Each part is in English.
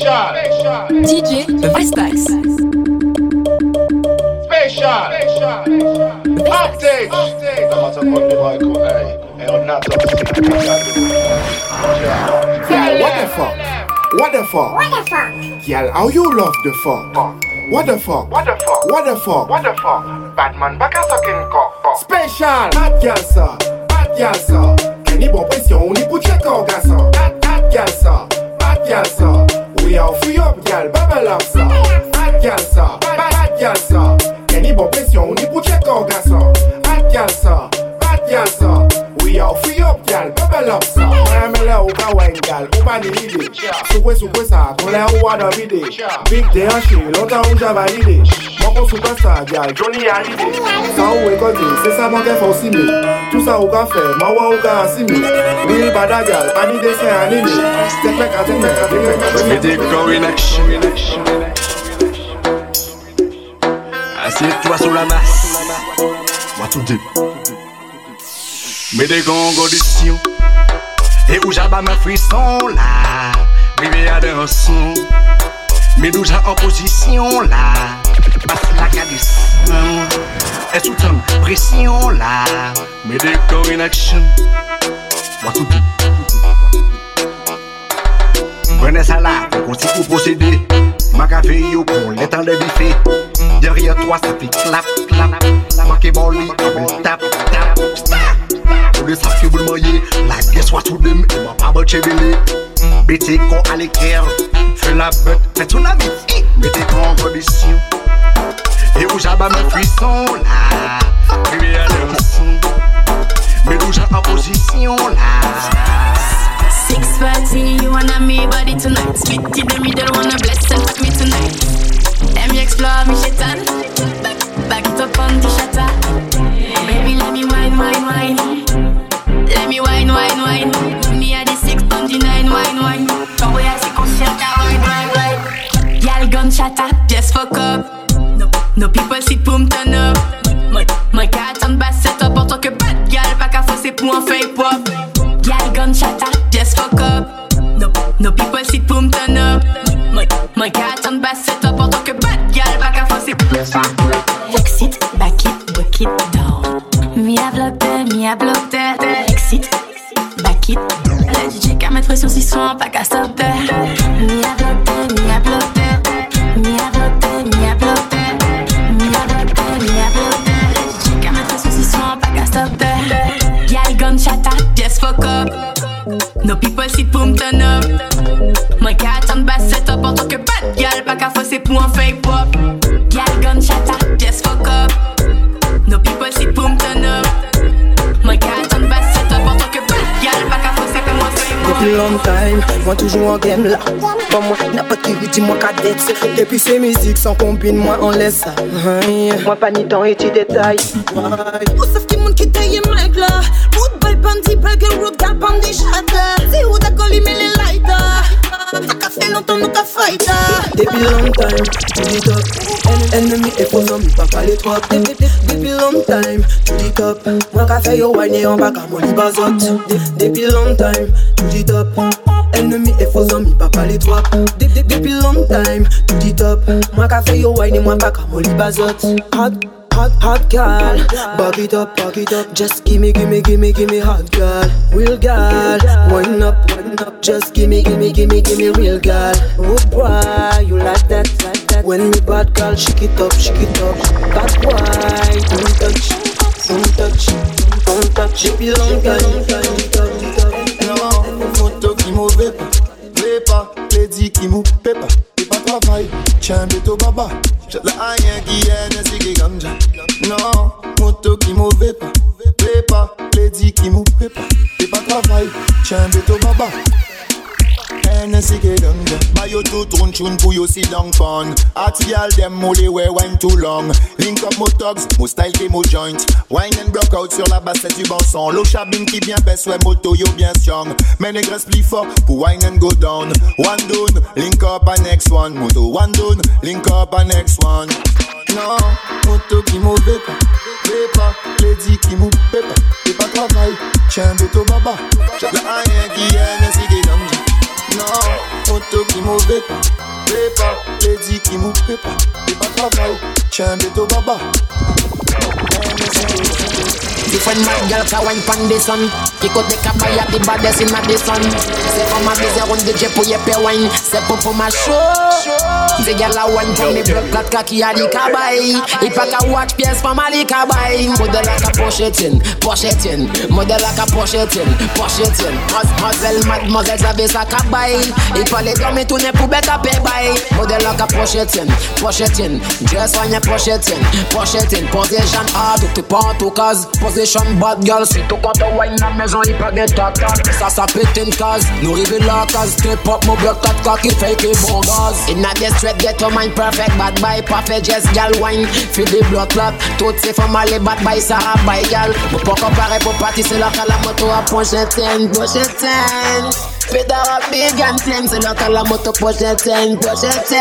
Special. DJ Vestax. Special. Update. What the fuck? What the fuck? What the fuck? Girl, how you love the fuck? What the fuck? What the fuck? What the fuck? What the fuck? Batman back a sucking cock. Special Bad girl ça, bad girl ça Kenny bon pression, on y pour check garçon Bad, bad girl ça, bad girl ça We are free up girl, bubble up ça Bad girl ça, bad, bad girl ça Kenny bon pression, on y pour check garçon Bad girl ça, girl, so. We all free up, girl, bubble up, so. Pamela, Uba wine, girl, ni ide Sukwe, sukwe, sa, kule uwa da ide. Big day, she, lota unja valide. Moko superstar, girl, Johnny Hallyday. Sa uwe kote, se sa manke for si me. Tout sa uka fe, mawa uka asi me. Real bada, girl, bani de se anime. Step back, I take back, I take back, I take back. Me dey go in action, in action, in action. Assieds-toi sur la masse. Moi tout dit. Mais des Mè de gongo disyon E ou jaba mè frison la Rive a danson Mè nou jan oposisyon la Bas la kadisyon E soutan presyon la Mè de in aksyon Watouti Prene sa la, fè konsi pou posede Makafe yo kon letan de bife Derye toa sa fi klap klap Make boli, kabel tap tap. Sacs que vous le maillez, la soit sous dem, moi pas bon chébélé. Bêtez qu'on à l'équerre, fais la bête, fais ton ami, mettez qu'on en condition. Et où j'abats mes frissons là, bébé à danser. Mais déjà en position là. Six party, you wanna me body tonight. Split in the middle, wanna bless and fuck me tonight. Let me explore me shaitan. Fuck up. No, people sit boom turn up. Moi toujours en game là. Pas moi, n'importe qui dit moi cadette Et puis ces musiques sans combine, moi on laisse ça. Moi pas ni temps et tu détails Où sauf qui monde qui taille mec là. Wood boy bandit, pas girl road, gal bandit chatte Si ou d'accord, il met les likes Ça qu'a fait longtemps, nous qu'a fight ah. long time, tu dis top. Ennemi et faux amis, papa les trois Depuis long time, tu dis top. Moi qu'a fait yo wine on va qu'à mon libazot Depuis long time, tu dis top. Ennemi et faux amis, papa les trois Depuis long time, tu dis top. Moi qu'a fait yo wine moi pas qu'à mon libazot Hot Hot, girl, back it up, back it up. Just gimme, gimme, gimme, gimme hot girl, real girl. Wind up, wind up. Just gimme, gimme, gimme, gimme real girl. Oh boy, you like that, like that. When me bad girl, shake it up, shake it up. Bad boy, don't touch, don't touch, don't touch. Belong, girl, it Two tune tune pour you sit down fun. Hot girl them molly way wine too long. Link up mo thugs, mo style qui mo joint Wine and block out sur la bassette du bon son. L'eau chabine qui bien baisse, ouais moto yo bien strong. Mais négresse plus fort pour wine and go down. One down, link up a next one. Moto one down, link up a next one. Non, moto qui mauvais pas. Pas, lady qui mou pas. Pas travail, tiens béto baba. La rien qui est, n'est-ce Non, moto qui mauvais les dit qui mou pépa. Et pas travail, tiens, béto baba. Different mad girl can wine pan the sun Kick out the cabaya, the baddest in the sun C'est pour ma bise the jet pour y pe wine. C'est pour pour ma show. The girl a wine for me blood clot cocky a the cabay If I can watch PS for my the cabay Model like a pochetin, pochetin Model like a pochetin, pochetin Mademoiselle, mademoiselle, savez sa cabay Il fallait dormir tourner pour bête à pay by? Model like a pochetin, pochetin Dress on your pochetin, pochetin Position hard, tout pas en tout cas Position bad girl, si tout quand on wine la maison, il pas de tata Ça, ça pète une case, nous rive la case Step up, mon bloc 4 cocky, fake et bon gaz In a the straight, get mind perfect. Bad boy, parfait, just gal wine. Feel the blood clot, toutes ces femmes allez bad boy, Sarah by gal Mon pas comparer pour partir, c'est là qu'à la moto à pochetin, pochetin Pédard a big and thing, c'est là qu'à la moto pochetin, pochetin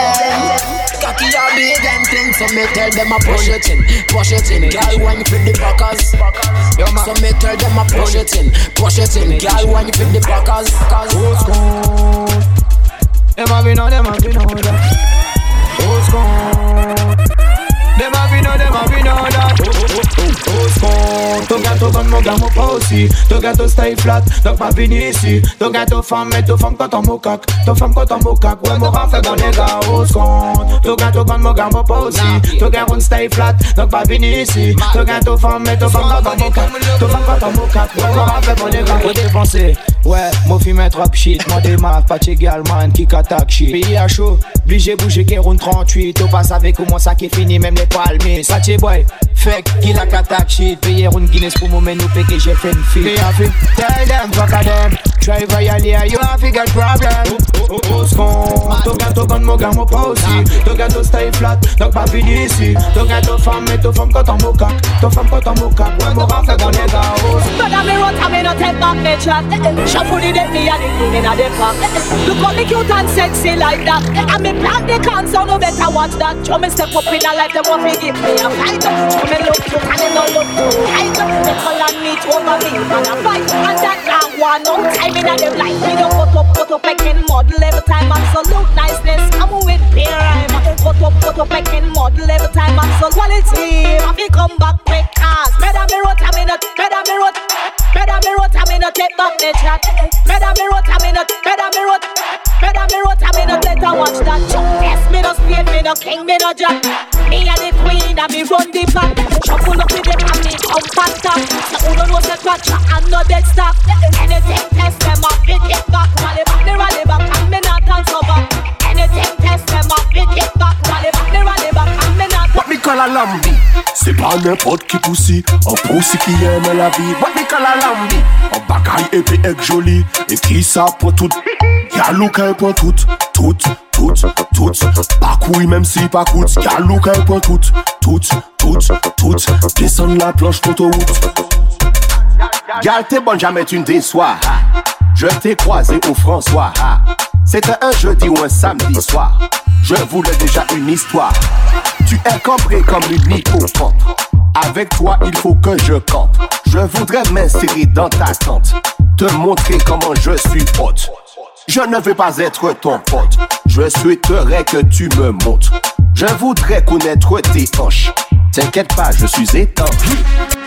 Cocky a big and thing, so me tell them a pochetin, pochetin Gal wine for the backers So me tell them a push it in, push it in. Girl, when you fit the backers, cause Who's gone? Them have been on, them have been on mon pas aussi. Ton gâteau stay flat, donc pas venu ici. Ton gâteau femme, mais ton femme quand on mocac. Ton femme quand on mocac, ouais, mon rafle dans les gars. Gâteau comme mon gars, mon pas aussi. Ton gâteau stay flat, donc pas venu ici. Ton gâteau femme, mais ton femme quand on mocac. Ton femme quand on mocac, ouais, mon rafle dans les gars. Faut dépenser. Ouais, mon film est trop shit, mon démarre, pas égal, man, qui attaque shit. Pays à chaud, obligé bouger, qui roule 38. Au passe avec comment ça qui est fini, même les palmiers. Ça t'es boy, fake, qui la attaque shit. Payer une Guinness pour moment, nous péquer, j'ai fait une fille. Me have tell them, fuck a them. Driver, y'a l'air, you have to get problem. Au second, ton gâteau, bonne mon gars, mon pas aussi. Ton gâteau stay flat, donc pas fini ici. Ton gâteau femme, mais ton femme quand on mocac. Ton femme quand on mocac, ouais, mon rafle dans les gars. But I'm a road, I'm in a take back the chat. Shuffle the deck, me and the queen in a the pack. Look how me cute and sexy like that. And me plant the can, so no better watch that. Show me step up in a life, them want to give me a fight. Me look cute and they don't look too tight. They call on me over me, man a fight. And that can't want no time in a them life. Me don't put up, put up, pecking model every time. Absolute niceness, I'm with beer rhyme. Put up, put up, pecking model every time. Absolute quality. I feel come back quick cars. Better me road, I'm in a, better me road. Better me road, I'm in a take back the chat. Better me road, I'm in a, better me road. Better me road, I'm in a better watch that. Yes, me no spade, me no king, me no jack. Me and the queen, and me run the Chop pull up with them and me come fast up. Now who don't know say quatra and no dead stop. Anything test them up, we kick back. Rally back, they rally back, and me not dance over. Anything test them up, we kick back. Rally back, they rally back, and me not. What me call a lambi? Se pa nepot ki pousi, an pousi ki yeme la vi. What me call a lambi? An bagay epi ek joli, e ki sa pou tout. Yalou ka e pon tout, tout, tout, tout Pakoui menm si pakout Yalou ka e pon tout, tout, tout tout, tout Descends la planche d'autoroute. Gal t'es bonne jamais tu ne déçois. Je t'ai croisé au François. C'était un jeudi ou un samedi soir. Je voulais déjà une histoire. Tu es cambré comme une hippocampe Avec toi il faut que je campe Je voudrais m'insérer dans ta tente. Te montrer comment je suis pote Je ne veux pas être ton pote. Je souhaiterais que tu me montres. Je voudrais connaître tes hanches T'inquiète pas, je suis étanche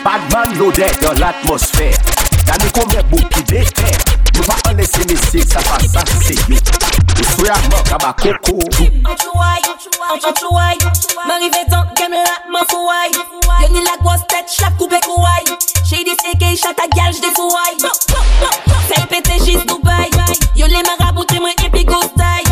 Badman loaded dans l'atmosphère. T'as mis combien de qui Ne va pas laisser messieurs, ça va ça c'est Je suis à mort à ma coco M'arrive dans game là, m'en fouaille. Yo ni la grosse tête, chaque coupé kouaille J'ai des séquelles, chaque ta gale, j'dé fouaille Fais péter juste Dubaï. Yo les marabouts, t'es moi et puis go style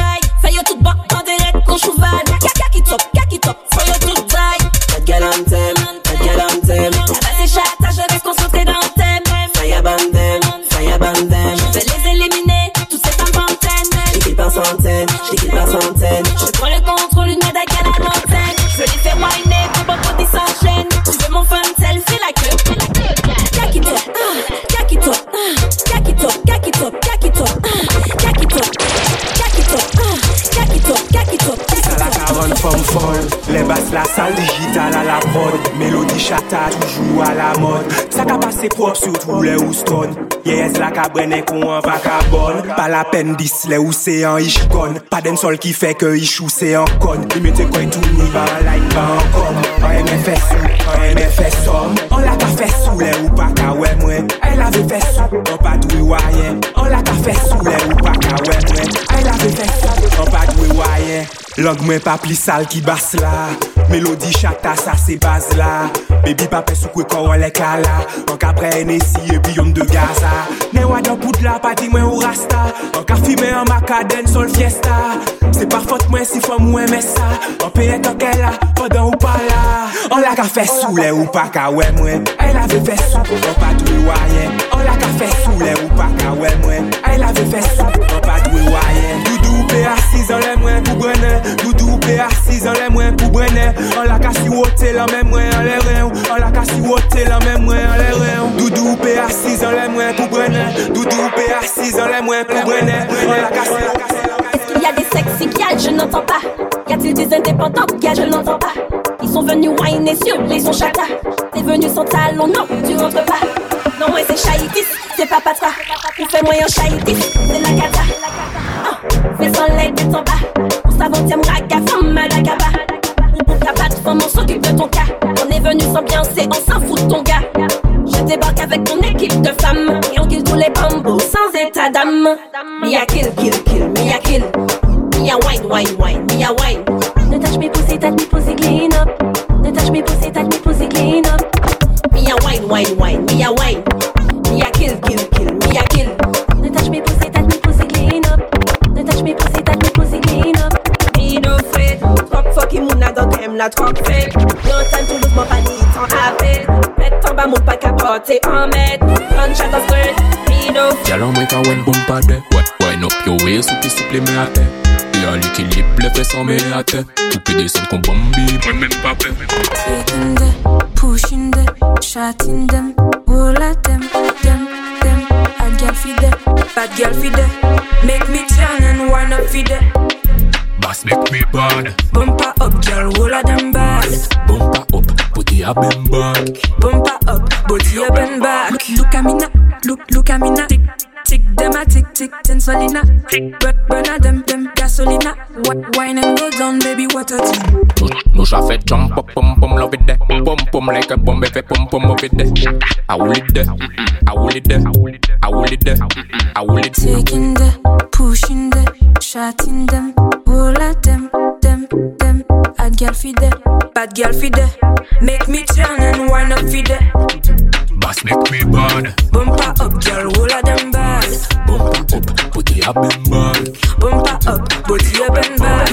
tout ou le ou stone. Yes la ka brene kon an vakabon Pa la pen dis le ou se an ish kon. Pa den sol ki fe ke ish ou se an kon. Li Limite kwen tou ni ba an like ba an kom. An eme fe sou, an eme fe som. An la ka fe sou le ou pa ka we mwen. Ay la ve fe sou, an pa dwe wayen An la ka fe sou le ou pa ka we mwen. Ay la ve fe sou, an pa dwe wayen Lang mwen pa pli sal ki bas la. Melodi chata sa se baz la. Baby pape sou kwe kwa wale kala. An ka pre nesi e biyon de Gaza. Ne wadan pout la pa di mwen ou rasta. An ka fime an makaden sol fiesta. Se pa fote mwen si fwa mwen mesa. An peye toke la, podan ou pa la. An la ka fe sou le ou pa ka we mwen. El ave fe sou an pa dwe wayen. An la ka fe sou le ou pa ka we mwen. El ave fe sou an pa dwe wayen. Doudou pe asis an le mwen pou brene Doudou pe asis an le mwen pou brene An la ka si wote la men mwen an le ren An la ka si wote la men mwen an le ren Doudou pe asis an le mwen pou brene Doudou pe asis an le mwen pou brene An la ka si Est-ce qu'il y a des sexy gars, je n'entends pas. Y a-t-il des indépendants gars, je n'entends pas. Ils sont venus whiner sur les sons chata T'es venu sans talon, non, tu rentres pas Non, moi c'est Chaïtis, c'est pas patra Ou fais moyen Chaïtis, c'est la cata. Ah, Fais sans l'aide d'être en bas. Pour savontième raga, femme à gaba Ou pour ta patte, femme, on s'occupe de ton cas. On est venu s'ambiancer, on s'en fout de ton gars. Je débarque avec mon équipe de femmes. Et on kill tous les bambous sans état d'âme. Me a kill, kill, kill, me a kill. Me a wine, wine, wine, me a wine. Ne touch me pussy, touch me pussy clean up. Ne touch me pussy, touch me pussy clean up. Me a wine, wine, wine, me a wine la tromper Yon time tou lousman pa ni tan apil Met tan ba moun pa kapote an met An chat an skirt, mi nou Yalan mwen ka wen boum pa de. Wine up yo way, souple souple me ate Yon l'ikilip, le fes an me ate Toupe de son kon bambi, mwen men pa pe Taking them, pushing them, shutting them All at them, them, them Hot girl fi de, bad girl fi de Make me turn and wind up fi de Bass make me bad Bumper up, girl, all of them bad. Bumpa up, body a bend back Bumper up, body up and back. Look, look at me now, look, look at me now. Tick, tick them a tick, tick, ten solina. Burn, burn a them, them gasolina. Wi- Wine and go down, baby, what a thing. Nou cha fè jump up, pum pum love it de Pum pum like a bombe fè pum pum up it de I will it de, I will it de I will it de, I will it there. Taking the, pushing the, shotting them, all of them, them, them. Bad girl feed them, bad girl feed them. Make me turn and wind up feed them. Bass make me bad Bumper up, girl, all of them bad. Bumpa up, body a bend back Bumper up, body up and back.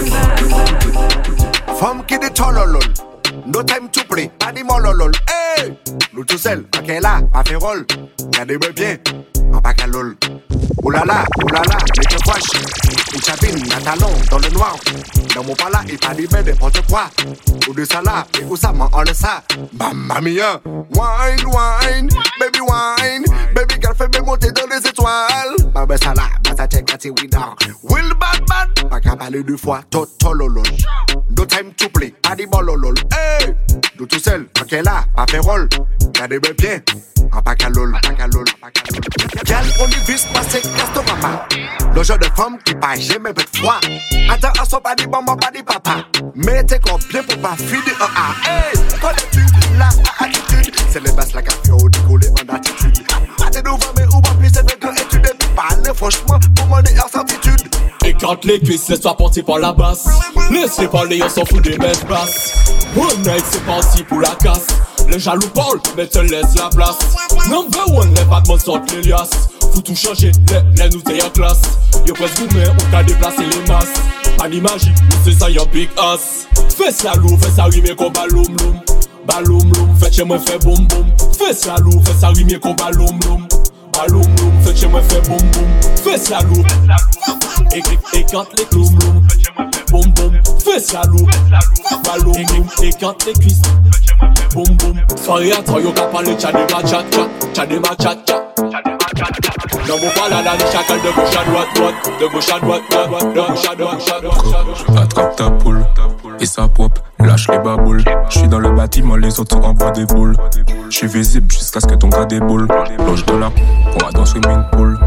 Femme qui dit tololol. No time to play, pas dit mololol. Hey! Nous tout seuls, ok là, pas fait rôle. Regardez-moi bien, en pas qu'à lol. Oulala, oulala, les que fouache. Une chabine, un talon, dans le noir. Dans mon pala, il pas dit n'importe quoi. Ou de ça là, et où ça m'en ça. Mamma mia. Wine, wine, baby wine. Baby girl, fais-moi monter dans les étoiles. Bah ben ça là, bah ça check, that's it, we down. Will bad bad, pas qu'à parler deux fois, totololol. No time to play, pas dit bololol. Hey! Nous tout seuls, ok là, pas fait rôle. Regardez-moi bien, en pas qu'à lol, pas qu'à lol, lol. Gal, on y vise passer Castorama. Le genre de femme qui pas jamais fait froid. Attends, on s'en pas dit maman, pas dit papa. Mais t'es bien pour pas finir un A. Hey! Connais-tu la attitude? C'est les basses la café au décollé en attitude. Franchement pour mon en certitude. Écarte les cuisses, laisse-toi porter par la basse. Laisse-les parler, on s'en fout des basses. One night, c'est parti pour la casse. Les jaloux parlent, mais te laisse la place. Number one, les battements sortent les liasses. Faut tout changer, les, les nous t'es en classe. Yo presque gourmet, on t'a déplacé les masses. Pas d'imagine, c'est ça y'a big ass. Fais ça lourd, fais ça rimer comme baloum loum Baloum loum, fais chez moi fais boum boum. Fais ça lourd, fais ça rimer comme baloum loum maloum loum Fè chè mwen fè boum boum. Fè sa loum. E kante le kis Boum boum Fè sa loum. Maloum E kante le kis Boum boum Fè riyan tro yo ka pale Chade ma chat chat Chade ma chat chat Dans mon de gauche à droite, droite De gauche à droite, droite, De gauche à droite, droite, gauche à droite ta poule. Et ça pop, lâche les baboules. J'suis dans le bâtiment, les autres envoient des boules. J'suis visible jusqu'à ce que ton gars déboule. Loge de la va dans swimming pool.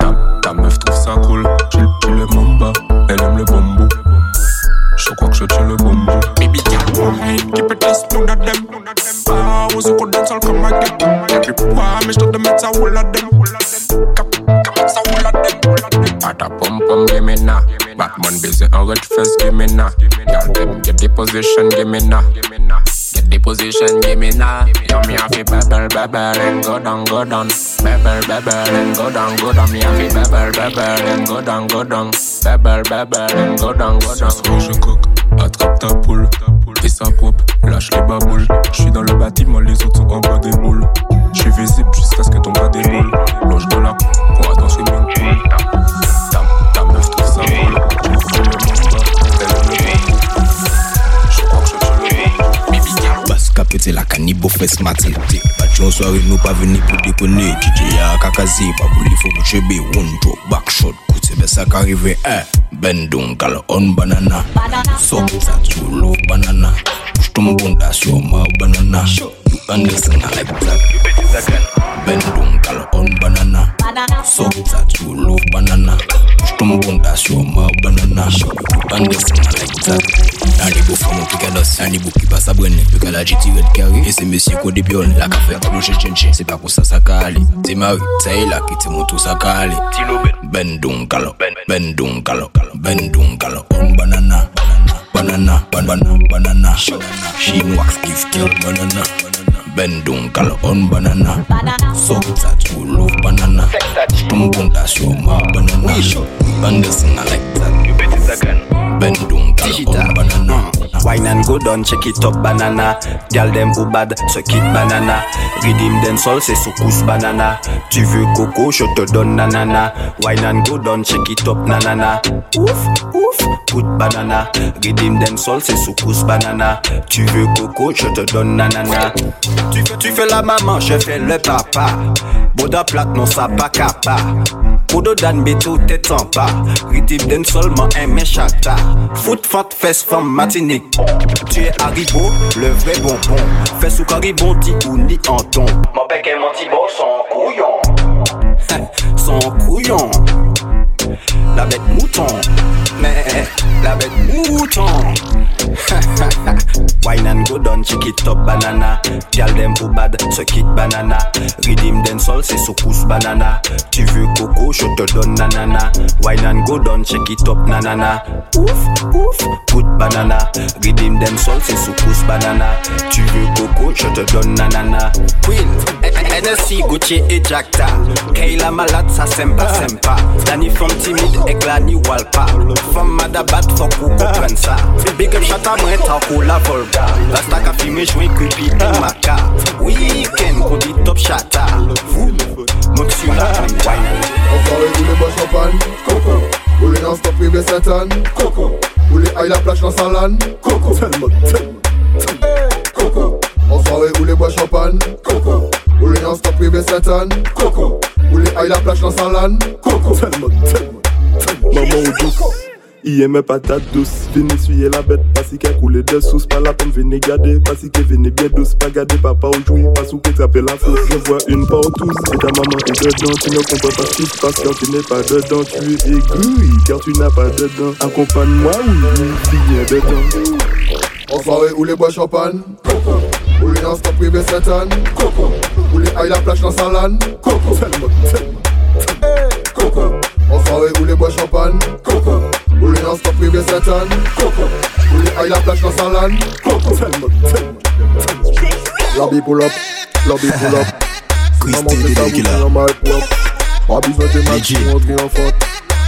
Ta, ta meuf trouve ça cool. J'ai le mamba, elle aime le bambou. Je crois que je tiens le bambou. Baby girl, wine, keep it this, none of them. Ah, was a good dancer, come them. Every me start the mets, all of them. Cap, cap, all of them. Ata pum pum, give me now. Batman busy, red face, give me now. Girl, them get the position, give me now. Get the position, give me now. Yo, me have to bubble, bubble, and go down, go down. Bubble, bubble, and go down, go down. Me have to bubble, bubble, and go down, go down. Bubble, bubble, and go down, go down. je coque, attrape ta poule. Lâche les baboules. Je suis dans le bâtiment, les autres sont en bas des boules. Je suis visible jusqu'à ce que ton bas déroule. Loge de la pour attention, girl. Bas kapete la kanibo fes matin Bajon soare nou pa veni pou dekone DJ ya kakazi pa pou li fo chebe One drop back shot koute be sa eh Ben don kal on banana. So sa tu love banana. Push ton bunda sur ma banana. You understand I like that. Don kal on banana. So sa love banana Push ton bunda sur ma banana You understand like that Nani bo famo ki kados Nani bo ki pa sa brene Yo ka la jiti red carry E se mesye ko de pion La ka fe tablo che chenche Se pa pou sa sa ka ale Te mari, sa e la ki te sa ka ale Ben don kalo Ben don kalo Ben don kalo On banana. Banana. Banana. Banana. Sheen wax give kill banana. Ben don kalo on banana. So sa tu love banana. Tumbunda sur ma banana. Banderson I like that Ben don kalo on banana Wine and go down, check it up banana. Gal dem ou bad, suck it banana. Redeem den sol, c'est soukous banana. Tu veux coco, je te donne nanana. Wine and go down, check it up nanana. Ouf, ouf, put banana. Redeem den sol, c'est soukous banana. Tu veux coco, je te donne nanana. Tu fais, tu fais la maman, je fais le papa. Boda plate, non ça pas capa Podo dan beto tet an ba Ritib den solman un men chata Fout fant fes fam matinik Tu es haribo, le vre bonbon. Fes ou karibon ti ou ni anton Man peke man son kouyon Son kouyon La bête mouton. Mais la bête mouton. Wine and go down, check it up banana. Gal dem ou bad, suck it banana. Redeem den sol, c'est soukous banana. Tu veux coco, je te donne nanana. Wine and go down, check it up nanana. Ouf, ouf, put banana. Redeem den sol, c'est soukous banana. Tu veux coco, je te donne nanana. Queen, NSC, Gucci et Jacta Kayla malade, ça sympa, sympa Danny from timide, éclat ni walpa. Femme madabat, faut qu'on comprenne ça Big up Tata mwen tako la volga. Rasta ka fime jwen kripi di maka Weekend kon di top chata. Fou, mwen la tan wine en panne Coco. Ou stop Satan Coco. Ou le aïe la plage dans sa lane Coco. Tellement, tellement, Coco. Enfoiré ou le Coco stop privé Satan Coco. Ou le aïe la plage dans sa lane Coco. Tellement, tellement, tellement Maman ou I eme patat dos, vini suye la bête bet Pasike koule desous, Pas la pen vini gade Pasike vini bien douce. Pas garder papa ou joui Pasou ke trape la fos, je vois une part tous Et ta maman est dedans, tu ne comprends pas ce qui se passe Car tu n'es pas dedans, tu es aiguille Car tu n'as pas dedans, accompagne-moi oui, fille dedans En soirée ou les bois champagne Ou les danses privé 7 ans Ou les ailles la plage dans sa lane Tellement, tellement. Coco En soirée où les bois champagne. Coco. Où les non-stop privé Saint-Anne Coco. Où les aille la plage dans Salane Coco. Tellement, tellement Lobby pull up Lobby pull up. Maman c'est ta bouche dans ma propre. Pas besoin de match, on rentre en faute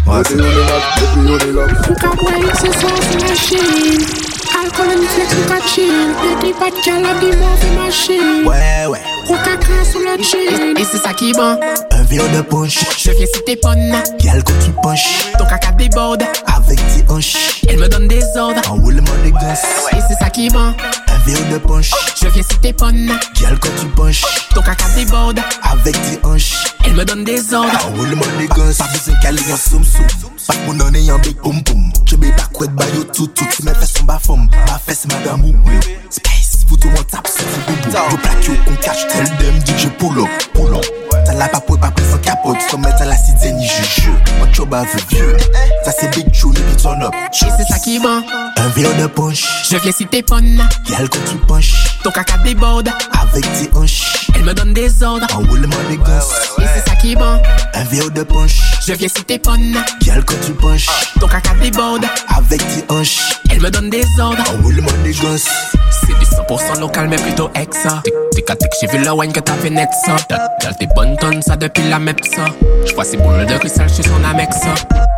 Depuis on est là, depuis on est là. Look at wine, c'est ça, c'est machine. Alcool and flex, look at chill. Petit bad gal, a des mauvais machines. Ouais, ouais. Coca-Cola sur le jean. Et c'est ça qui est bon. Un verre de punch. Je viens si t'es bonne. Gal quand tu punch. Ton caca déborde. Avec tes hanches. Elle me donne des ordres. Enroulement des gosses. Et c'est ça qui est bon. Un verre de punch. Je viens si t'es bonne. Gal quand tu punch. Ton caca déborde. Avec tes hanches. Elle me donne des ordres. Enroulement des gosses. Pas besoin qu'elle ait un soum soum. Pas que mon en ait un big boum Chebe bakwe tout toutou Ti men fes yon ba fom Ba fes madame ou Space Foutou an tap se fou boubou. Yo plak yo kon kache tel dem DJ pull up Pull up. Ta la papote pa pris an kapote Son met à la sidze ni juju An choba veut vieux. Ça c'est big tune puis turn up. Et c'est ça qui bon Un verre de punch Je viens si t'es bonne Y'a quand tu punch Ton caca déborde. Avec tes hanches. Elle me donne des ordres. En roulement des gosses. Et c'est ça qui bon Un verre de punch Je viens si t'es bonne Y'a quand tu punch Ton caca déborde. Avec tes hanches. Elle me donne des ordres. En roulement des gosses. C'est du 100% local mais plutôt exa Tic à tic j'ai vu le wine que t'as fait net ça. T'as tes bonnes tonnes ça depuis la MEP ça J'vois ces boules de cristal j'suis son amex ça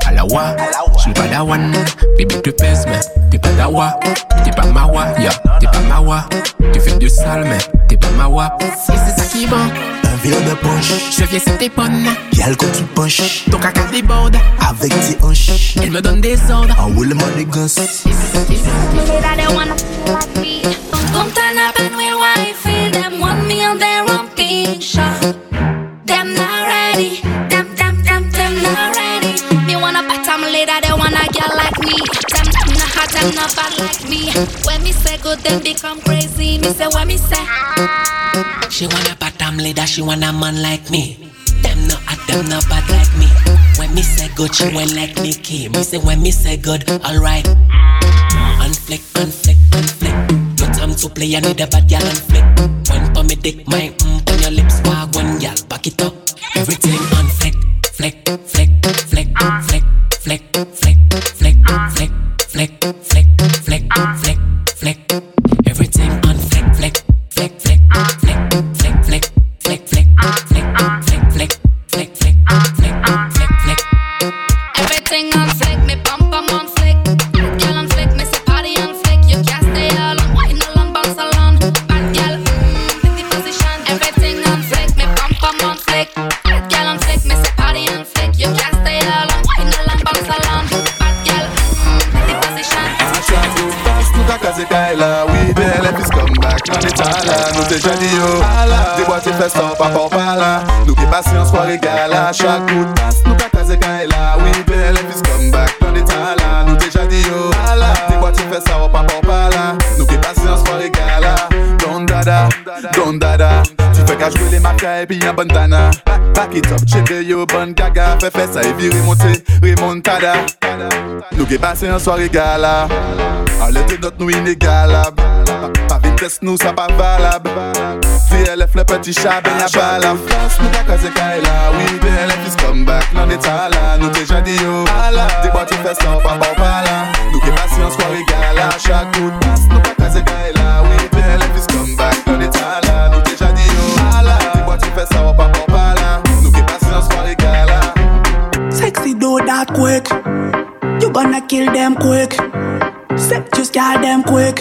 À la wa, j'suis pas dawan Bébé tu pèses mais t'es pas dawa. T'es pas mawa, yeah, t'es pas mawa. Tu fais du sale mais t'es pas mawa. Et c'est ça qui bon Un verre de punch Je viens si t'es bonne Y'a quand tu punch Ton caca déborde. Avec tes hanches. Elle me donne des ordres. En roulement des gosses Come turn up and we'll wifey. Them. Want me on their own picture. Ready. Them, them, them, them not ready. Me wanna bottom later, they wanna girl like me. Them, them not hot, them not bad like me. When me say good, them become crazy. Me say what me say. She want a bottom leader, she want a man like me. Them not hot, them not bad like me. When me say good, she went like Nicki. Me say when me say good, alright. Unflick, unflick, unflick. No time to play, I need a bad gal unflick. Wine for me dick, my mm, on your lips, Everything tada Nou ge pase yon soare gala. An lete not nou inegalab Pa vites nou sa pa valab Vye lef le peti chabe yon balab Frans nou pa kaze kaila Oui, vye lef come back. Nan detala Nou te jadi yo oh, De bote fesan pa pa pala Nou ge pase yon soare gala. Chak kout pas nou pa kaze kaila. That quick. You gonna kill them quick. Set just get them quick.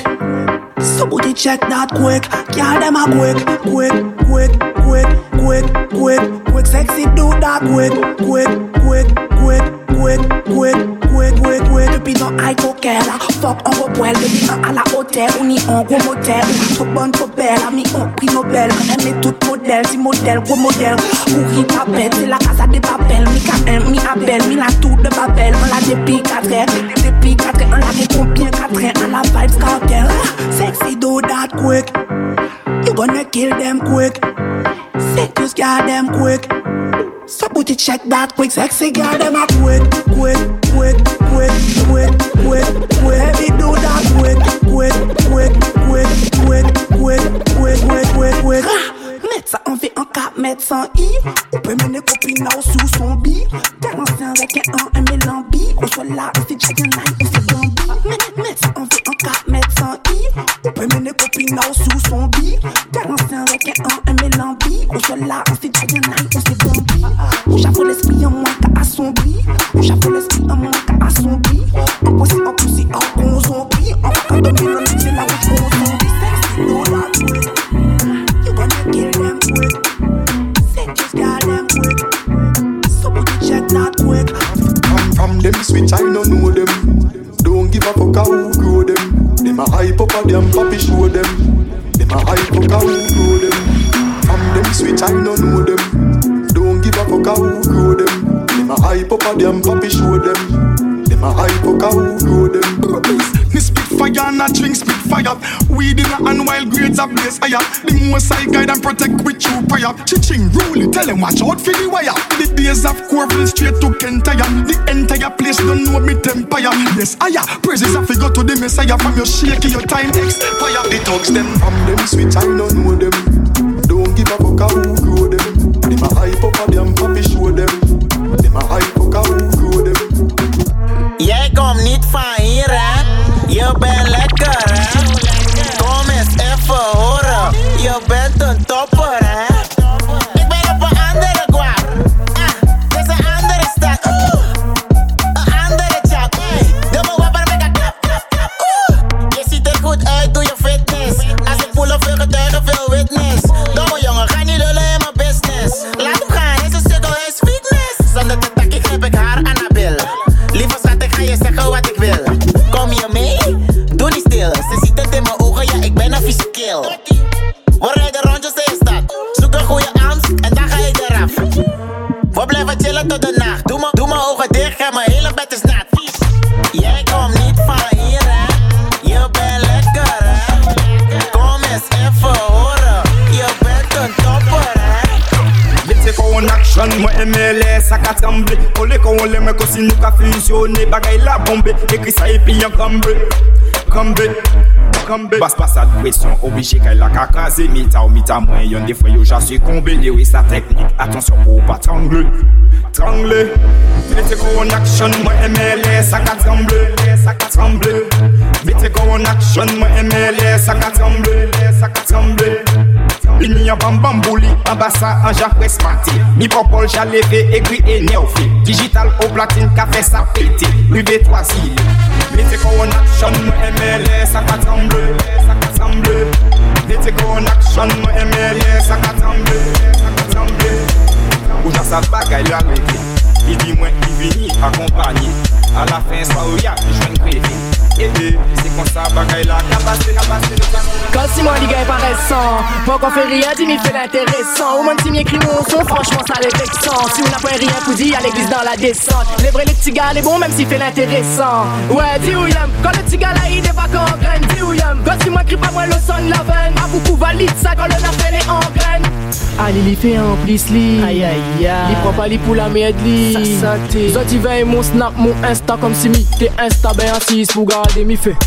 Somebody check that quick. Get them a quick, quick, quick, quick, quick, quick, quick. Sexy do that quick, quick, quick, quick, Gouet, gouet, gouet, gouet, gouet Depi nan hay koke la Fok an repwel Depi nan ala hotel Ou ni an gwo motel. Trop bon, trop bel Ami an pri Nobel. Eme tout model Si model, gwo model Kouri papet Se la kasa de papel Mi ka en, mi abel Mi la tour de babel. An la depi katre Depi katre An la de kompien katre An la vibes kartel Sexy do dat quick. You gonna kill them quick. Sick, just got them quick. So booty check that quick, sexy girl them a quick, quick, quick, quick, quick, quick, quick. Baby do that quick, quick, quick, quick, quick, quick, quick, quick, quick, quick. Mettre ça en V en 4 mètres sans I. On peut mener copine là sous son bi. T'es lancé avec un 1, un mélambi. On soit là, on fait Dragon Line, on fait Bambi. Mettre ça en V en 4 mètres sans I. On peut mener copine là sous son bi. T'es lancé avec un 1, un mélambi. On soit là, on fait assombri. J'avoue l'esprit à mon fuck how who grow them. Them a hype up a papi show them. Them a hype up how who grow fire. Weed in a hand while grades are blaze higher. The most I guide and protect with true prayer. Chiching rule, tell them watch out for the wire. The days of Corville straight to Kentire. The entire place don't know me empire. Yes, higher. Praises to go to the Messiah from your shaky, your time expire. The thugs them from them switch, I don't know them. Don't give a fuck who grow them. Them a hype up a them, them. Si nou ka fusionne bagay la bombe. Ekri sa epi yon kambe Kambe Bas pas sa dwesyon, obije kay la kakaze Mita ou mita mwen yon defwe yo jase kombe. Lewe sa teknik, atensyon pou pa trangle Trangle. Mete kon an aksyon, mwen eme sa ka tremble Sa ka tremble. Mete kon an aksyon, mwen eme sa ka tremble Sa ka tremble. Pil mi bam bouli, boli, ambasa an jan pres mati. Mi popol jan leve, egri e, e neofi Digital ou platin, ka fe sa pete Rive to toazi Mete kon aksyon, mwen emele, sa ka tremble Sa ka tremble Mete kon aksyon, mwen emele, sa ka tremble Sa ka tremble Ou jan sa bagay la arreve Li di mwen ki vini akompanyi A la fin sa ou ya, ki jwen krevi Quand si moi, l'égal est pas récent, pas qu'on fait rien, dis-moi, fais l'intéressant. Au moins si m'y mon fond, franchement, ça l'est excellent. Si on n'a pas rien pour dire à l'église dans la descente, c'est vrai, les petits gars, les même si fait l'intéressant. Ouais, dis-moi, quand le petit gars, là, il n'est pas qu'en graine. Dis-moi, qu'il si a pas de la veine, à vous pour valider ça quand on appelle en engraines. Allez, ah, il fait un plus. Aïe, aïe, aïe. Il prend pas l'île pour la merde, lit. Soit il va et mon snap, mon insta, comme si m'y tes insta, ben, artiste, fouga des méfaits.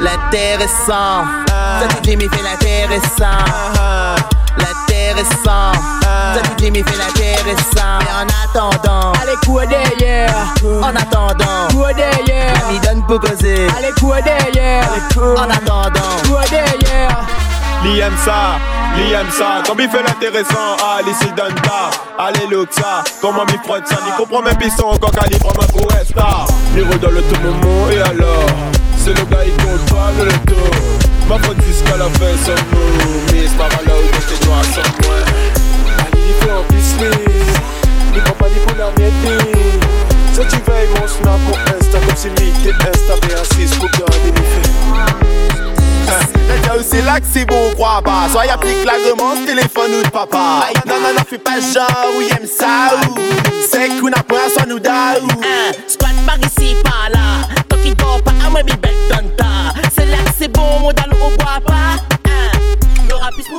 La terre est sans. Ça toutes les méfaits, la terre est sans. La terre est sans. Ça toutes les méfaits, la terre. Mais en attendant, allez couer derrière. En attendant, couer derrière. Ami donne pour causer. Allez couer derrière. En attendant, couer derrière. Liam ça li aime ça. Comme il fait l'intéressant, ah, l'ici donne ta. Allez, look ça. Comment m'y frotte ça, n'y comprend même pisson encore calibre ma star. Il redonne le tout moment et alors? C'est le gars, il compte pas le tour. Ma faute jusqu'à la fin, c'est nous. Mal là où je dois sans moi. Allez, il fait en. Il prend pas ni pour la miette. Si tu veilles mon snap, mon insta, comme si t'es insta, mais assis pour garder les Là c'est là que c'est bon, crois pas. Soit y'a plus que l'agrément, téléphone ou de papa. Non, non, non, fais pas genre, oui, aime ça, ou. C'est qu'on a pas soit nous da, ou. Squat par ici, par là. Tant qu'il dort pas, à moi, bibet donne ta. C'est là que c'est bon, mon dans au bois pas.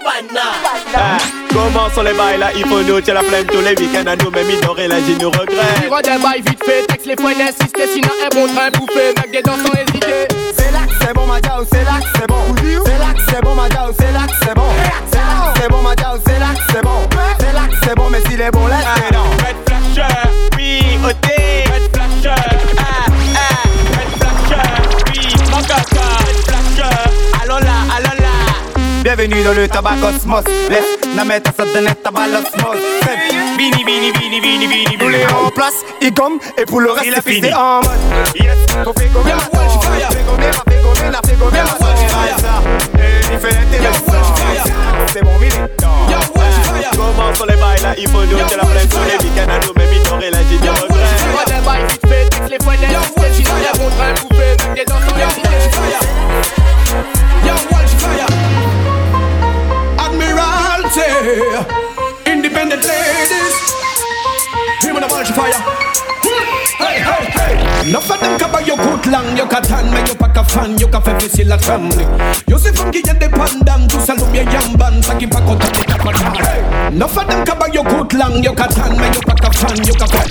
Banana. Comment sont les bails là? Il faut nous tiens la flemme tous les week-ends à nous même ignorer la j'ai nous regrette Tire des bails vite fait, texte les points d'insister Sinon un bon train bouffé, mec des dents sans hésiter C'est bon, ma diao, c'est là que c'est bon. C'est là que c'est bon, ma diao, c'est là que c'est bon. C'est là que c'est bon, ma diao, c'est là que c'est bon. C'est là que c'est bon, mais s'il est bon, laisse les venido le tabacosmos Les na meta sa Vini, vini, vini, vini, vini Nous les en Et pour le reste, c'est fini Yes, on fait gommer la Fait gommer, la fait gommer, la fait gommer la Il fait l'intéressant C'est mon mini Comment sur les bails là, il faut nous de la flemme Sur les week-ends à nous, mais minor là j'ai des regrets Pas de Admiralty, independent ladies. Here with the of fire. Hey, hey, hey. Of them cover your good yo ka tan men yo pa ka fan Yo ka fe fese la family Yo se fam ki y'a dependant Tout sa loubyen yamban Sa ki pa Nuff of them ka bag yo kout lang Yo ka tan men yo pa fan Yo ka fe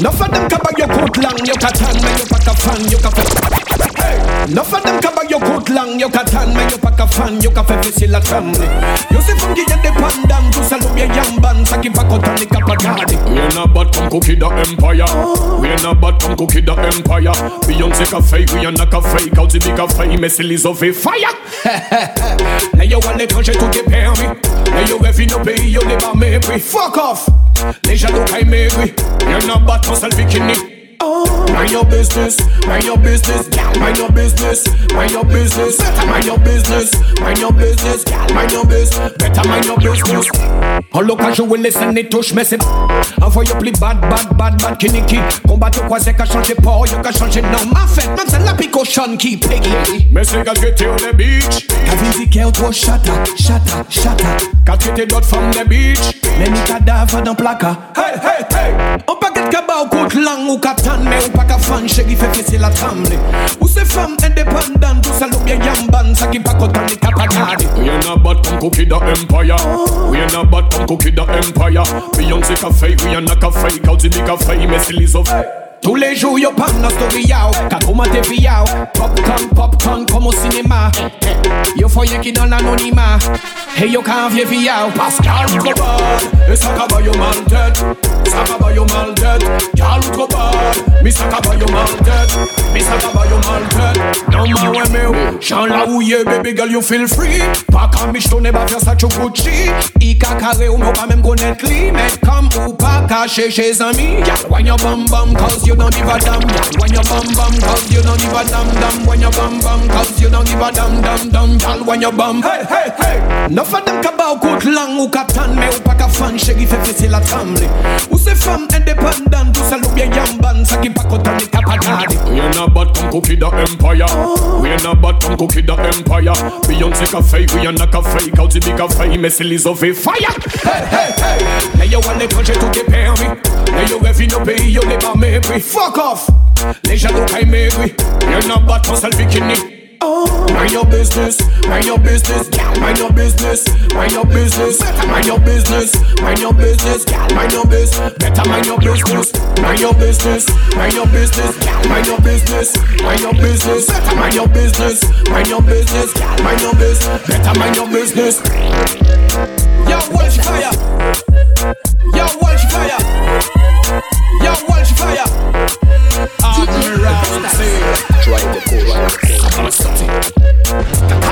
Nuff of them ka bag yo kout lang Yo ka tan men yo pa fan Yo ka fe Nuff of them ka bag yo kout lang Yo ka tan men yo pa ka fan Yo ka fe fese la family Yo se fam ki y'a dependant Tout sa loubyen yamban Sa ki pa kontan ni ka patan We ain't a bad from cookie the empire. We ain't a bad from cookie the empire. Beyonce cafe, we ain't a cafe. Tu dis café, mais c'est les offres fire. Là yo à l'étranger tout est permis Là yo rêve nos pays yo les pas mépris Fuck off Les jaloux caille mépris Y'en a battre en sale bikini Mind your business, mind your business, gal. Mind your business, mind your business, mind your business, mind your business, gal. Mind your business, better mind your business. En l'occasion, we listen et touche, mais c'est Envoie yo plus bad, bad, bad, bad, kiniki. Combat yo croisé qu'a changé port, yo qu'a changé nom. Ma fête, même c'est la pico Sean qui peggy. Mais c'est quand j'étais on the beach. Qu'a visité au trop chata, chata, chata. Étais d'autres femmes the beach. Les mi cadavres dans placard. Hey, hey, hey. On pa ket kaba ou kout lang ou katan Mais ou pa ka fan chéri fait fesse la tremble Ou se femme indépendante Ou sa loubyen yamban Sa ki pa kontan ni kapagade We ain't a bad from cookie the empire. We ain't a bad from cookie the empire. Beyonce cafe, we ain't a cafe. Quand tu dis café, mais c'est les offres. Tous les jours yo pan na story yao. Ka koma te vi yao. Popcorn, popcorn comme au cinéma eh, Yo foye qui dans l'anonymat Hey yo kan vie vi yao. Pascal trop bad Et ça ba yo mal tête Ça ba yo mal tête Gal trop bad Mais ça ba yo mal tête Mais ça ba yo mal tête Non ma ouais mais ou Jean la ouye baby girl you feel free. Pas quand mich tourne pas faire ça chou Gucci. I carré ou non pas même connaître li Mais comme ou pas caché chez amis Gal wine your bum bum cause you don't give a damn Gal wine your bum bum cause you don't give a damn damn Wine your bum bum cause you don't give a damn damn damn Gal wine your bum Hey, hey, hey Nuff of them ka ba ou kout lang ou ka tan Mais ou pa ka fan chéri fait fesse la tremble Ou se femme indépendante Ou sa loubyen yamban Sa ki pa kontan ni kapagade We ain't a bad from cookie the empire. We ain't a bad from cookie the empire. Beyonce cafe, we ain't a cafe. Quand tu dis café, mais c'est les offres fire. Hey, hey, hey Là yo à l'étranger tout est permis Là yo rêve nos pays yo les pas mépris Fuck off Les jaloux caille mépris Y'en a bad from sale bikini. Mind your business, mind your business. Mind your business, mind your business, mind your business, mind your business. Mind your business, better mind your business, mind your business, mind your business. Mind your business, mind your business, mind your business, mind your business. Mind your business, better mind your business. Yo, watch fire. Yo, Try the cold, I'm a city.